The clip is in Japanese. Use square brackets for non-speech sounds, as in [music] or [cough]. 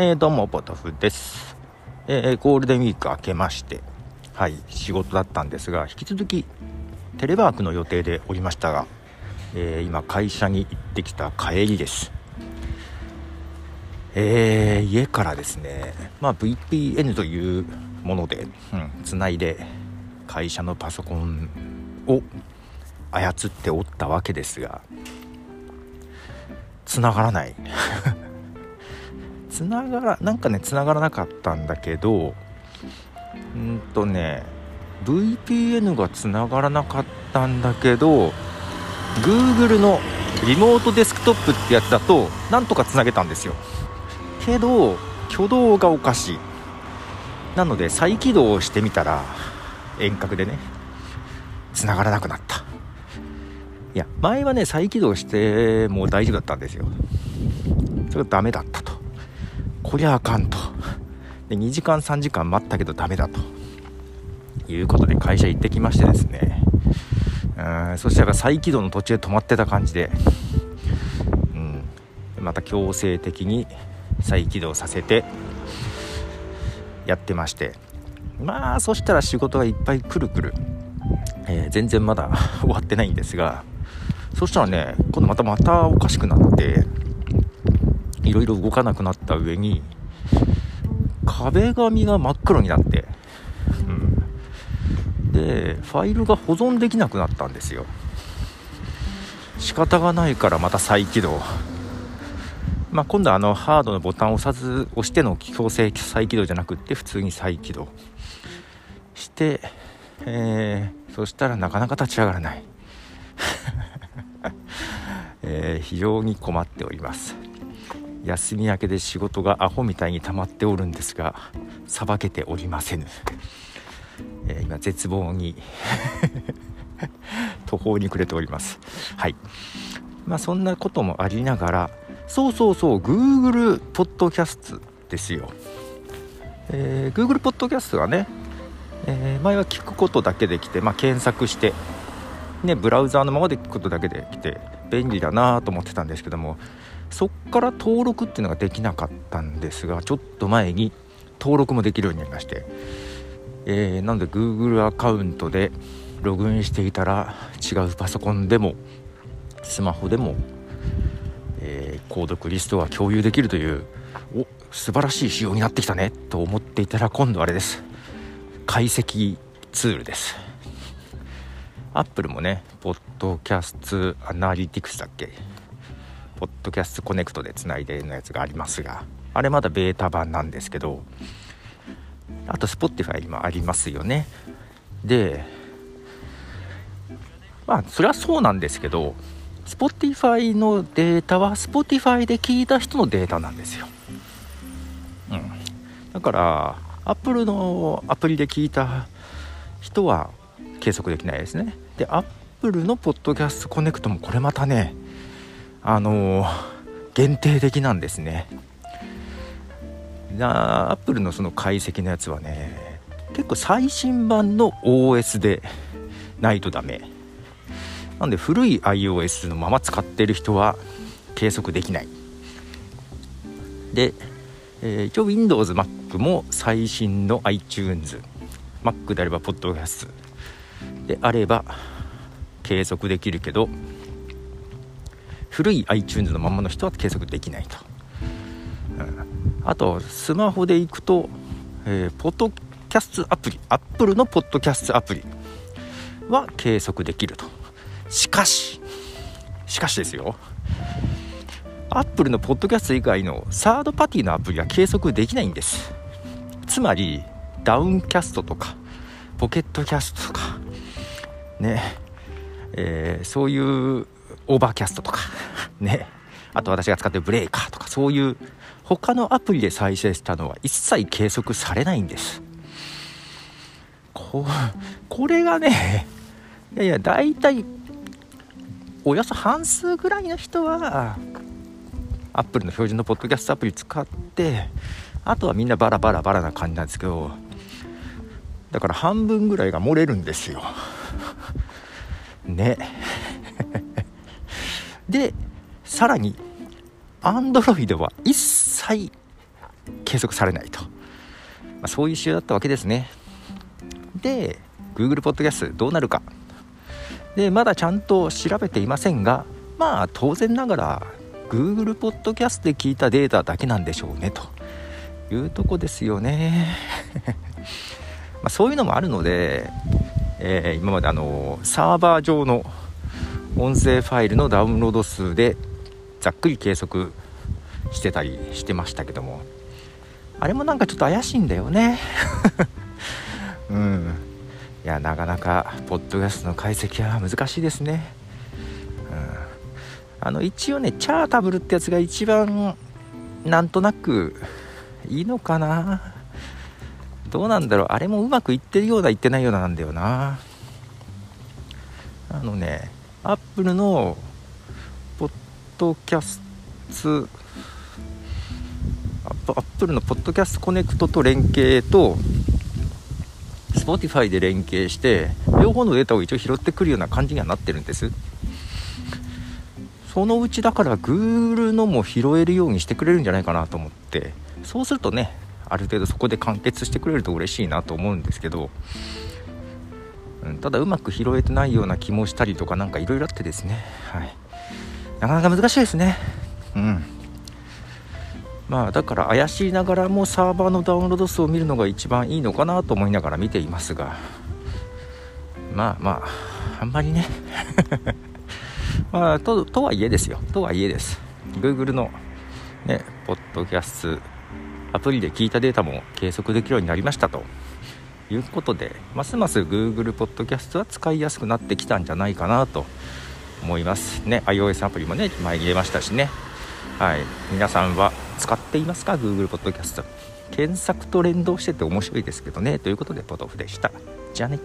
えー、どうも、ポトフです。えー、ゴールデンウィーク明けまして、はい、仕事だったんですが、引き続きテレワークの予定でおりましたが、えー、今、会社に行ってきた帰りです。えー、家からですね、まあ、VPN というもので、うん、つないで会社のパソコンを操っておったわけですが、繋がらない。つながらなんかねつながらなかったんだけどうんとね VPN がつながらなかったんだけど Google のリモートデスクトップってやつだとなんとかつなげたんですよ。けど挙動がおかしい。なので再起動してみたら遠隔でね繋がらなくなった。いや前はね再起動しても大丈夫だったんですよ。それがダメだったと。こりゃあかんと。で2時間3時間待ったけどダメだと。いうことで会社行ってきましてですね。うんそしたら再起動の途中で止まってた感じで、うん、また強制的に再起動させてやってまして。まあそしたら仕事がいっぱいくるくる、えー、全然まだ終わってないんですが。そしたらね今度またまたおかしくなって。いろいろ動かなくなった上に壁紙が真っ黒になって、うん、でファイルが保存できなくなったんですよ。仕方がないからまた再起動。まあ、今度はあのハードのボタンを押さず押しての強制再起動じゃなくって普通に再起動。して、えー、そしたらなかなか立ち上がらない、[laughs] えー、非常に困っております。休み明けで仕事がアホみたいに溜まっておるんですがさばけておりませぬ、えー、今絶望に [laughs] 途方に暮れております。はい。まあそんなこともありながらそうそうそう Google ポッドキャストですよ、えー、Google ポッドキャストはね、えー、前は聞くことだけできて、まあ、検索してね、ブラウザーのままで聞くことだけできて便利だなと思ってたんですけどもそっから登録っていうのができなかったんですがちょっと前に登録もできるようになりまして、えー、なので Google アカウントでログインしていたら違うパソコンでもスマホでも、えー、購読リストが共有できるというお素晴らしい仕様になってきたねと思っていたら今度あれです。解析ツールです。アップルもねポッドキャストアナリティクスだっけ？ポッドキャストコネクトでつないでのやつがありますがあれまだベータ版なんですけどあと Spotify もありますよね。でまあそれはそうなんですけど Spotify のデータは Spotify で聞いた人のデータなんですよ、うん、だから Apple のアプリで聞いた人は計測できないですね。で Apple のポッドキャストコネクトもこれまたねあの限定的なんですね。アップルのその解析のやつはね結構最新版の OS でないとダメ。なんで古い iOS のまま使ってる人は計測できない。で、えー、一応 Windows、Mac も最新の iTunes Mac であればポッドキャスト。であれば計測できるけど古い iTunes のままの人は計測できないと、うん、あとスマホで行くと、えー、ポッドキャストアプリ Apple のポッドキャストアプリは計測できると。しかししかしですよ。アップルのポッドキャスト以外のサードパティのアプリは計測できないんです。つまりダウンキャストとかポケットキャストとかねえー、そういうオーバーキャストとか [laughs] ねあと私が使ってるブレーカーとかそういう他のアプリで再生したのは一切計測されないんです。ここれがねいやいや大体およそ半数ぐらいの人はアップルの標準のポッドキャストアプリ使ってあとはみんなバラバラバラな感じなんですけどだから半分ぐらいが漏れるんですよ。ね。[laughs] でさらに Android は一切計測されないと、まあ、そういう仕様だったわけですね。で Google ポッドキャストどうなるか。でまだちゃんと調べていませんがまあ当然ながら Google ポッドキャストで聞いたデータだけなんでしょうねと。いうとこですよね。[laughs] まそういうのもあるので、えー、今まであのサーバー上の音声ファイルのダウンロード数でざっくり計測してたりしてましたけども。あれもなんかちょっと怪しいんだよね。[laughs] うん。いやなかなかポッドキャストの解析は難しいですね、うん、あの一応ねチャータブルってやつが一番なんとなくいいのかな。どうなんだろう。あれもうまくいってるような言ってないようななんだよな。あのねアップルのポッドキャストアップルのポッドキャストコネクトと連携と Spotify で連携して両方のデータを一応拾ってくるような感じにはなってるんです。そのうちだから Google のも拾えるようにしてくれるんじゃないかなと思って。そうするとねある程度そこで完結してくれると嬉しいなと思うんですけど、うん、ただうまく拾えてないような気もしたりとか何かいろいろあってですね、はい、なかなか難しいですね。うん。まあだから怪しいながらもサーバーのダウンロード数を見るのが一番いいのかなと思いながら見ていますが。まあまああんまりね。[laughs] まあととはいえですよ。とはいえです。Google のねポッドキャストアプリで聞いたデータも計測できるようになりましたと。いうことでますます Google ポッドキャストは使いやすくなってきたんじゃないかなと。思いますね。iOS アプリもね前に入れましたしね。はい。皆さんは使っていますか？Google ポッドキャスト検索と連動してて面白いですけどね。ということでポトフでした。じゃあね。